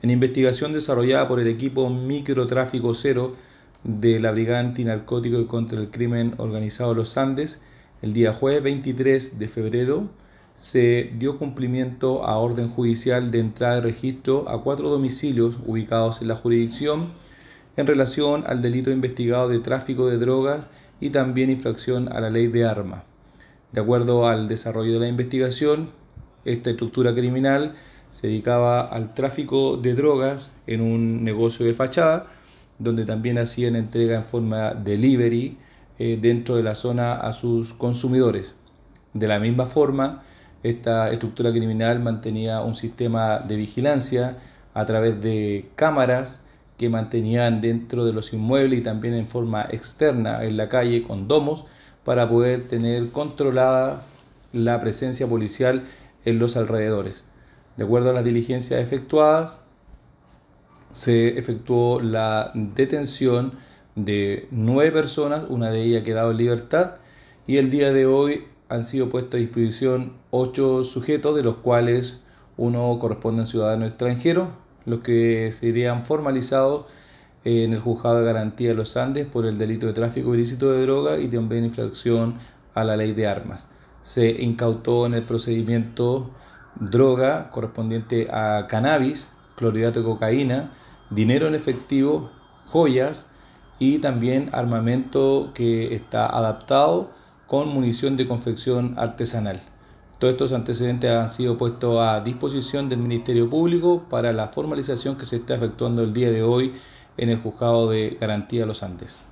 En investigación desarrollada por el equipo Microtráfico Cero de la Brigada Antinarcótico y contra el Crimen Organizado de los Andes, el día jueves 23 de febrero se dio cumplimiento a orden judicial de entrada de registro a cuatro domicilios ubicados en la jurisdicción en relación al delito investigado de tráfico de drogas y también infracción a la ley de armas. De acuerdo al desarrollo de la investigación, esta estructura criminal se dedicaba al tráfico de drogas en un negocio de fachada, donde también hacían entrega en forma delivery eh, dentro de la zona a sus consumidores. De la misma forma, esta estructura criminal mantenía un sistema de vigilancia a través de cámaras que mantenían dentro de los inmuebles y también en forma externa en la calle con domos para poder tener controlada la presencia policial en los alrededores. De acuerdo a las diligencias efectuadas, se efectuó la detención de nueve personas, una de ellas ha quedado en libertad, y el día de hoy han sido puestos a disposición ocho sujetos, de los cuales uno corresponde a un ciudadano extranjero, los que serían formalizados en el juzgado de garantía de los Andes por el delito de tráfico ilícito de droga y también infracción a la ley de armas. Se incautó en el procedimiento droga correspondiente a cannabis, clorhidrato de cocaína, dinero en efectivo, joyas y también armamento que está adaptado con munición de confección artesanal. Todos estos antecedentes han sido puestos a disposición del Ministerio Público para la formalización que se está efectuando el día de hoy en el Juzgado de Garantía de los Andes.